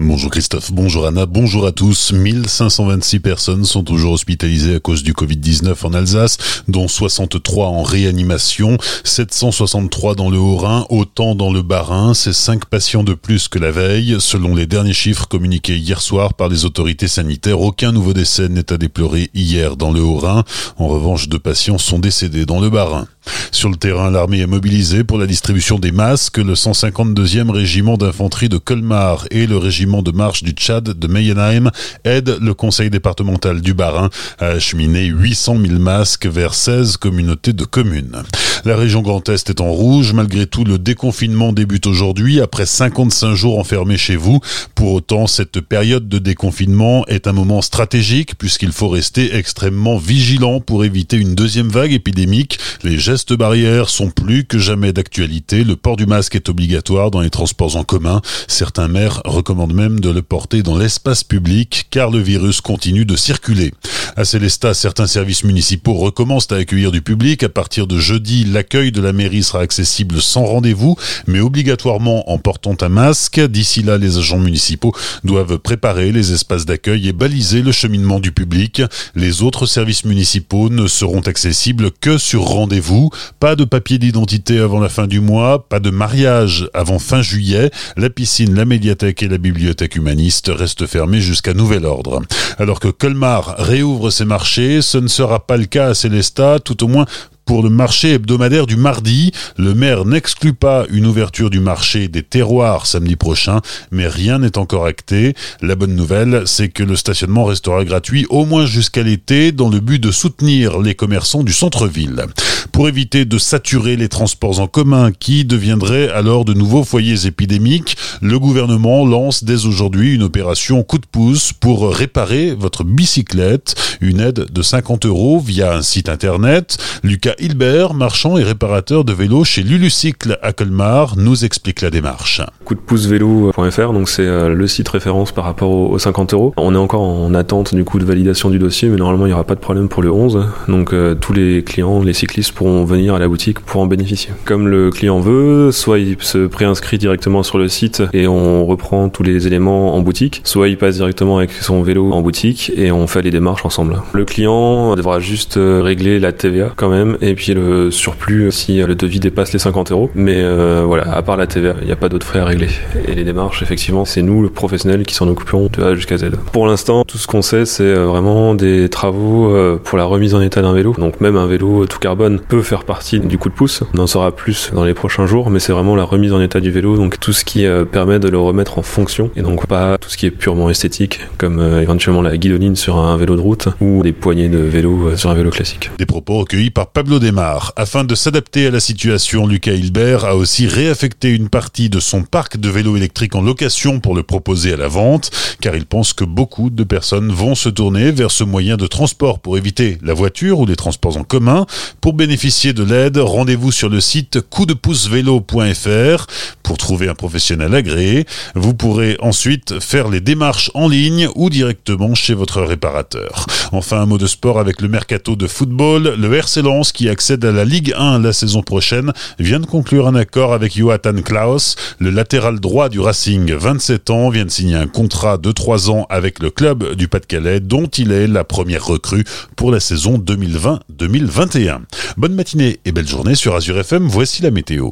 Bonjour Christophe, bonjour Anna, bonjour à tous. 1526 personnes sont toujours hospitalisées à cause du Covid-19 en Alsace, dont 63 en réanimation, 763 dans le Haut-Rhin, autant dans le Bas-Rhin. C'est 5 patients de plus que la veille. Selon les derniers chiffres communiqués hier soir par les autorités sanitaires, aucun nouveau décès n'est à déplorer hier dans le Haut-Rhin. En revanche, deux patients sont décédés dans le Bas-Rhin. Sur le terrain, l'armée est mobilisée pour la distribution des masques. Le 152e régiment d'infanterie de Colmar et le régiment de marche du Tchad de Meyenheim aident le conseil départemental du Bas-Rhin à acheminer 800 000 masques vers 16 communautés de communes. La région Grand Est est en rouge. Malgré tout, le déconfinement débute aujourd'hui après 55 jours enfermés chez vous. Pour autant, cette période de déconfinement est un moment stratégique puisqu'il faut rester extrêmement vigilant pour éviter une deuxième vague épidémique. Les gestes barrières sont plus que jamais d'actualité. Le port du masque est obligatoire dans les transports en commun. Certains maires recommandent même de le porter dans l'espace public car le virus continue de circuler. À Célestat, certains services municipaux recommencent à accueillir du public. À partir de jeudi, l'accueil de la mairie sera accessible sans rendez-vous, mais obligatoirement en portant un masque. D'ici là, les agents municipaux doivent préparer les espaces d'accueil et baliser le cheminement du public. Les autres services municipaux ne seront accessibles que sur rendez-vous. Pas de papier d'identité avant la fin du mois, pas de mariage avant fin juillet. La piscine, la médiathèque et la bibliothèque humaniste restent fermées jusqu'à nouvel ordre. Alors que Colmar réouvre ses marchés, ce ne sera pas le cas à Célestat, tout au moins pour le marché hebdomadaire du mardi. Le maire n'exclut pas une ouverture du marché des terroirs samedi prochain, mais rien n'est encore acté. La bonne nouvelle, c'est que le stationnement restera gratuit au moins jusqu'à l'été dans le but de soutenir les commerçants du centre-ville. Pour éviter de saturer les transports en commun qui deviendraient alors de nouveaux foyers épidémiques, le gouvernement lance dès aujourd'hui une opération coup de pouce pour réparer votre bicyclette, une aide de 50 euros via un site internet. Lucas Hilbert, marchand et réparateur de vélos chez Lulucycle à Colmar, nous explique la démarche. Coup de pouce vélo.fr, donc c'est euh, le site référence par rapport aux 50 euros. On est encore en attente du coup de validation du dossier, mais normalement il n'y aura pas de problème pour le 11. Donc euh, tous les clients, les cyclistes pourront venir à la boutique pour en bénéficier. Comme le client veut, soit il se préinscrit directement sur le site et on reprend tous les éléments en boutique, soit il passe directement avec son vélo en boutique et on fait les démarches ensemble. Le client devra juste euh, régler la TVA quand même et puis le surplus si le devis dépasse les 50 euros. Mais euh, voilà, à part la TVA, il n'y a pas d'autres frais à régler. Et les démarches, effectivement, c'est nous, le professionnel, qui s'en occuperons de A jusqu'à Z. Pour l'instant, tout ce qu'on sait, c'est euh, vraiment des travaux euh, pour la remise en état d'un vélo. Donc même un vélo tout carbone peut faire partie du coup de pouce. On en saura plus dans les prochains jours, mais c'est vraiment la remise en état du vélo, donc tout ce qui permet de le remettre en fonction, et donc pas tout ce qui est purement esthétique, comme éventuellement la guidonine sur un vélo de route ou des poignées de vélo sur un vélo classique. Des propos recueillis par Pablo démarre. Afin de s'adapter à la situation, Lucas Hilbert a aussi réaffecté une partie de son parc de vélos électriques en location pour le proposer à la vente, car il pense que beaucoup de personnes vont se tourner vers ce moyen de transport pour éviter la voiture ou les transports en commun. Pour bénéficier de l'aide, rendez-vous sur le site coupdepoussevélo.fr pour trouver un professionnel agréé. Vous pourrez ensuite faire les démarches en ligne ou directement chez votre réparateur. Enfin, un mot de sport avec le mercato de football. Le RC Lens qui accède à la Ligue 1 la saison prochaine vient de conclure un accord avec Joatan Klaus, le latéral droit du Racing, 27 ans, vient de signer un contrat de 3 ans avec le club du Pas-de-Calais dont il est la première recrue pour la saison 2020-2021. Bonne matinée et belle journée sur Azure FM, voici la météo.